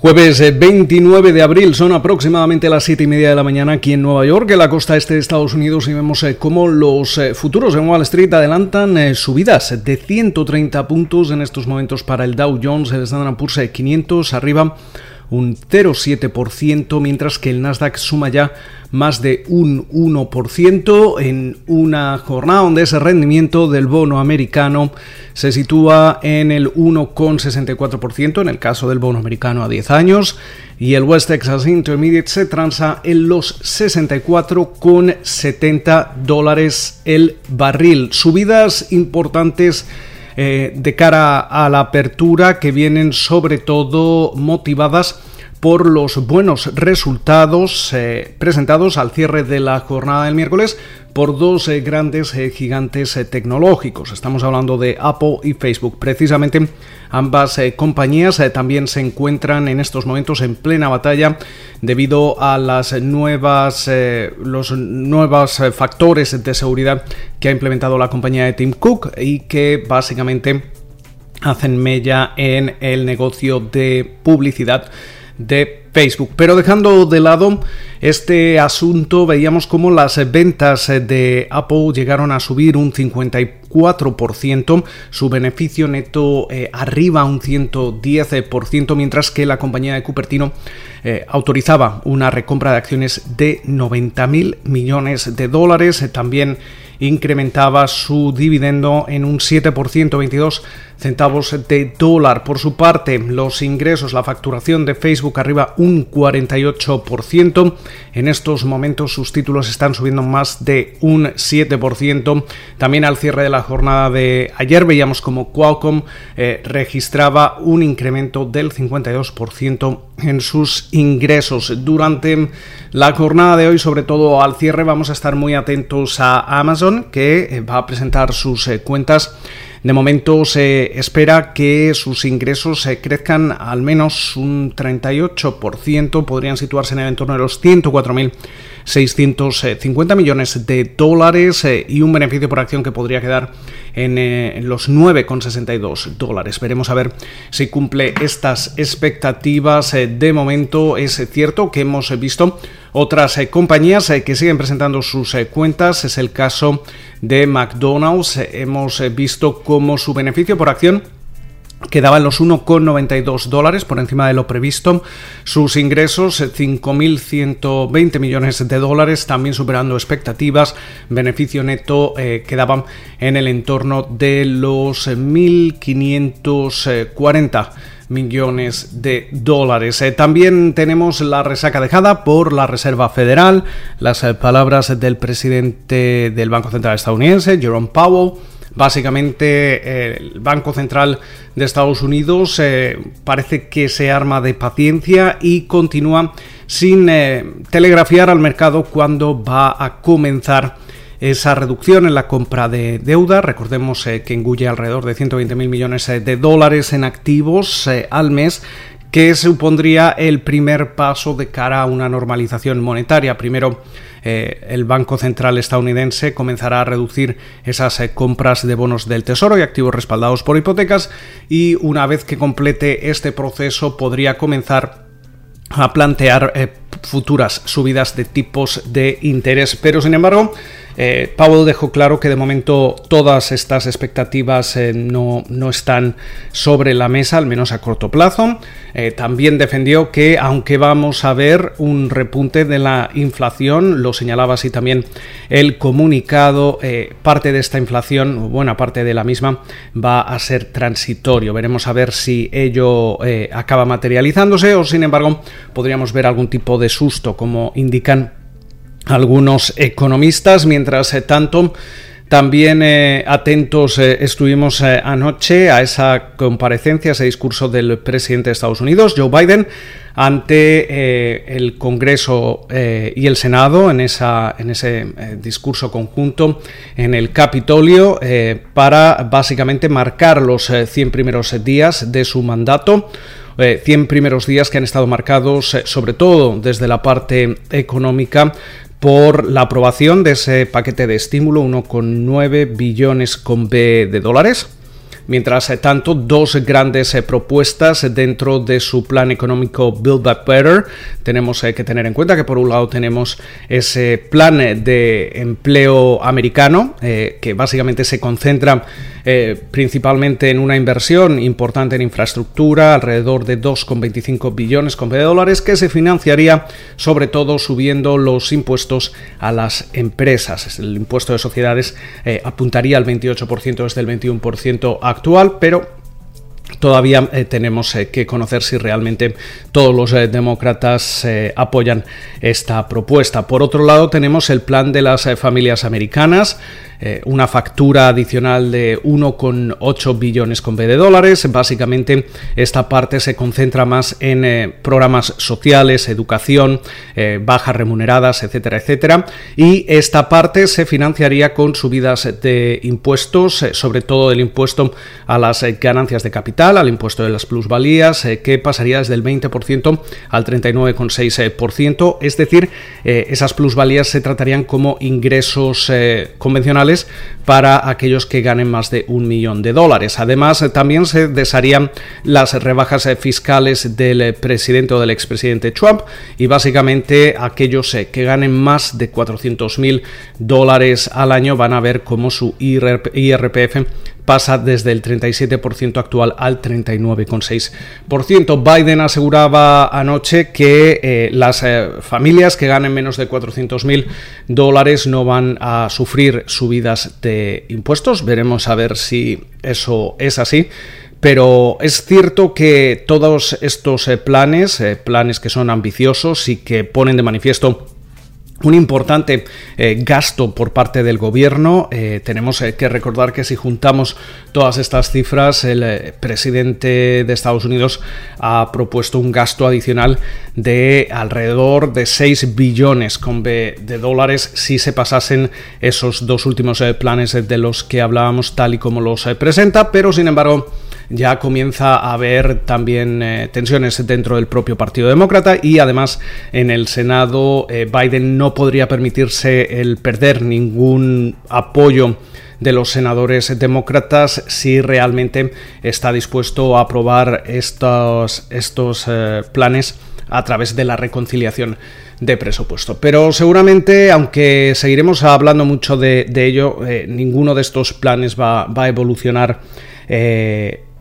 Jueves 29 eh, de abril, son aproximadamente las 7 y media de la mañana aquí en Nueva York, en la costa este de Estados Unidos, y vemos eh, cómo los eh, futuros en Wall Street adelantan subidas de 130 puntos en estos momentos para el Dow Jones, el Standard Poor's 500 arriba un 0,7%, mientras que el Nasdaq suma ya más de un 1% en una jornada donde ese rendimiento del bono americano se sitúa en el 1,64% en el caso del bono americano a 10 años y el West Texas Intermediate se transa en los 64,70 dólares el barril. Subidas importantes eh, de cara a la apertura que vienen sobre todo motivadas por los buenos resultados eh, presentados al cierre de la jornada del miércoles por dos eh, grandes eh, gigantes tecnológicos. Estamos hablando de Apple y Facebook. Precisamente ambas compañías también se encuentran en estos momentos en plena batalla debido a las nuevas los nuevos factores de seguridad que ha implementado la compañía de Tim Cook y que básicamente hacen mella en el negocio de publicidad de Facebook. Pero dejando de lado este asunto, veíamos cómo las ventas de Apple llegaron a subir un 54%, su beneficio neto eh, arriba un 110%, mientras que la compañía de Cupertino eh, autorizaba una recompra de acciones de 90 mil millones de dólares. también incrementaba su dividendo en un 7%, 22 centavos de dólar. Por su parte, los ingresos, la facturación de Facebook arriba un 48%. En estos momentos sus títulos están subiendo más de un 7%. También al cierre de la jornada de ayer veíamos como Qualcomm eh, registraba un incremento del 52% en sus ingresos. Durante la jornada de hoy, sobre todo al cierre, vamos a estar muy atentos a Amazon, que eh, va a presentar sus eh, cuentas de momento se espera que sus ingresos se crezcan al menos un 38%, podrían situarse en el entorno de los 104.650 millones de dólares eh, y un beneficio por acción que podría quedar en, eh, los 9,62 dólares. Veremos a ver si cumple estas expectativas. Eh, de momento es cierto que hemos visto otras compañías que siguen presentando sus cuentas. Es el caso de McDonald's. Hemos visto cómo su beneficio por acción quedaba en los 1,92 dólares por encima de lo previsto. Sus ingresos 5.120 millones de dólares, también superando expectativas. Beneficio neto eh, quedaba en el entorno de los 1.540 millones de dólares. Eh, también tenemos la resaca dejada por la Reserva Federal, las eh, palabras del presidente del Banco Central estadounidense, Jerome Powell. Básicamente eh, el Banco Central de Estados Unidos parece que se arma de paciencia y continúa sin telegrafiar al mercado cuando va a comenzar esa reducción en la compra de deuda. Recordemos eh, que engulle alrededor de 120 mil millones eh, de dólares en activos eh, al mes que supondría el primer paso de cara a una normalización monetaria. Primero, el Banco Central estadounidense comenzará a reducir esas compras de bonos del Tesoro y activos respaldados por hipotecas y una vez que complete este proceso podría comenzar a plantear futuras subidas de tipos de interés. Pero sin embargo, eh, Powell dejó claro que de momento todas estas expectativas eh, no, no, están sobre la mesa, al menos a corto plazo. Eh, también defendió que aunque vamos a ver un repunte de la inflación, lo señalaba así también el comunicado, parte de esta inflación, buena parte de la misma, va a ser transitorio. Veremos a ver si ello acaba materializándose o sin embargo podríamos ver algún tipo de susto como indican algunos economistas. Mientras eh, tanto, también eh, atentos eh, estuvimos anoche a esa comparecencia, ese discurso del presidente de Estados Unidos, Joe Biden, ante el Congreso y el Senado en, esa, en ese discurso conjunto en el Capitolio para básicamente marcar los 100 primeros días de su mandato. 100 primeros días que han estado marcados sobre todo desde la parte económica por la aprobación de ese paquete de estímulo, 1,9 billones con B de dólares Mientras tanto, dos grandes propuestas dentro de su plan económico Build Back Better. Tenemos que tener en cuenta que por un lado tenemos ese plan de empleo americano, que básicamente se concentra principalmente en una inversión importante en infraestructura, alrededor de 2,25 billones de dólares, que se financiaría sobre todo subiendo los impuestos a las empresas. El impuesto de sociedades eh, apuntaría al 28% desde el 21% actual, pero Todavía eh, tenemos eh, que conocer si realmente todos los demócratas apoyan esta propuesta. Por otro lado, tenemos el plan de las familias americanas. Eh, una factura adicional de 1,8 billones de dólares. Básicamente esta parte se concentra más en eh, programas sociales, educación, eh, bajas remuneradas, etcétera, etcétera. Y esta parte se financiaría con subidas de impuestos, sobre todo el impuesto a las ganancias de capital, al impuesto de las plusvalías, que pasaría desde el 20% al 39,6%. Es decir, esas plusvalías se tratarían como ingresos convencionales para aquellos que ganen más de un millón de dólares. Además, también se desharían las rebajas fiscales del presidente o del expresidente Trump y básicamente aquellos eh, que ganen más de 400 mil dólares al año van a ver cómo su IRPF pasa desde el 37% actual al 39,6%. Biden aseguraba anoche que eh, las eh, familias que ganen menos de 400.000 dólares no van a sufrir subidas de impuestos. Veremos a ver si eso es así. Pero es cierto que todos estos eh, planes, planes que son ambiciosos y que ponen de manifiesto un importante eh, gasto por parte del gobierno. Eh, tenemos eh, que recordar que si juntamos todas estas cifras, el presidente de Estados Unidos ha propuesto un gasto adicional de alrededor de 6 billones de dólares si se pasasen esos dos últimos planes de los que hablábamos tal y como los presenta, pero sin embargo ya comienza a haber también eh, tensiones dentro del propio Partido Demócrata y además en el Senado eh, Biden no podría permitirse el perder ningún apoyo de los senadores demócratas si realmente está dispuesto a aprobar estos, estos eh, planes a través de la reconciliación de presupuesto. Pero seguramente, aunque seguiremos hablando mucho de, ello, ninguno de estos planes va, va a evolucionar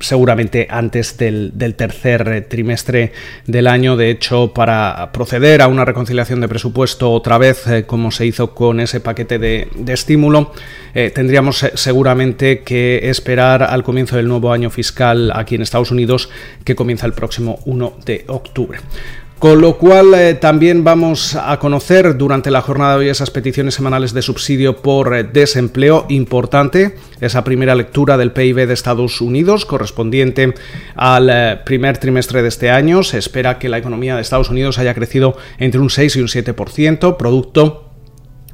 seguramente antes del, tercer trimestre del año. De hecho, para proceder a una reconciliación de presupuesto otra vez, eh, como se hizo con ese paquete de, estímulo, eh, tendríamos eh, seguramente que esperar al comienzo del nuevo año fiscal aquí en Estados Unidos, que comienza el próximo 1 de octubre. Con lo cual eh, también vamos a conocer durante la jornada de hoy esas peticiones semanales de subsidio por eh, desempleo importante, esa primera lectura del PIB de Estados Unidos correspondiente al eh, primer trimestre de este año. Se espera que la economía de Estados Unidos haya crecido entre un 6 y un 7%, producto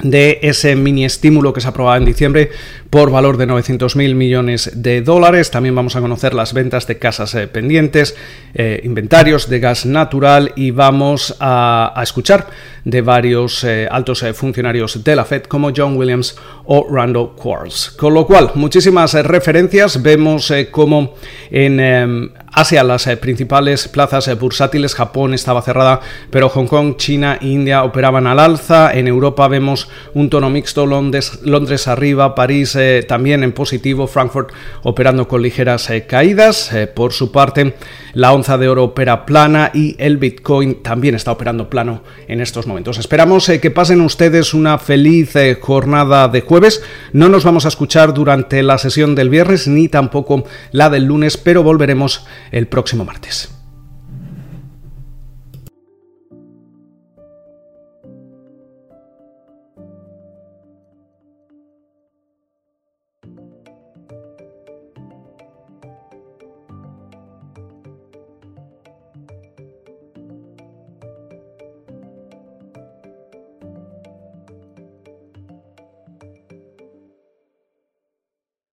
de ese mini estímulo que se aprobaba en diciembre por valor de 900.000 millones de dólares. También vamos a conocer las ventas de casas eh, pendientes, eh, inventarios de gas natural y vamos a, escuchar de varios eh, altos funcionarios de la Fed como John Williams o Randall Quarles. Con lo cual, muchísimas referencias. Vemos cómo en Asia, las principales plazas bursátiles, Japón estaba cerrada, pero Hong Kong, China e India operaban al alza. En Europa vemos un tono mixto, Londres, Londres arriba, París eh, también en positivo, Frankfurt operando con ligeras eh, caídas. Eh, por su parte, la onza de oro opera plana y el Bitcoin también está operando plano en estos momentos. Esperamos que pasen ustedes una feliz jornada de jueves. No nos vamos a escuchar durante la sesión del viernes ni tampoco la del lunes, pero volveremos el próximo martes.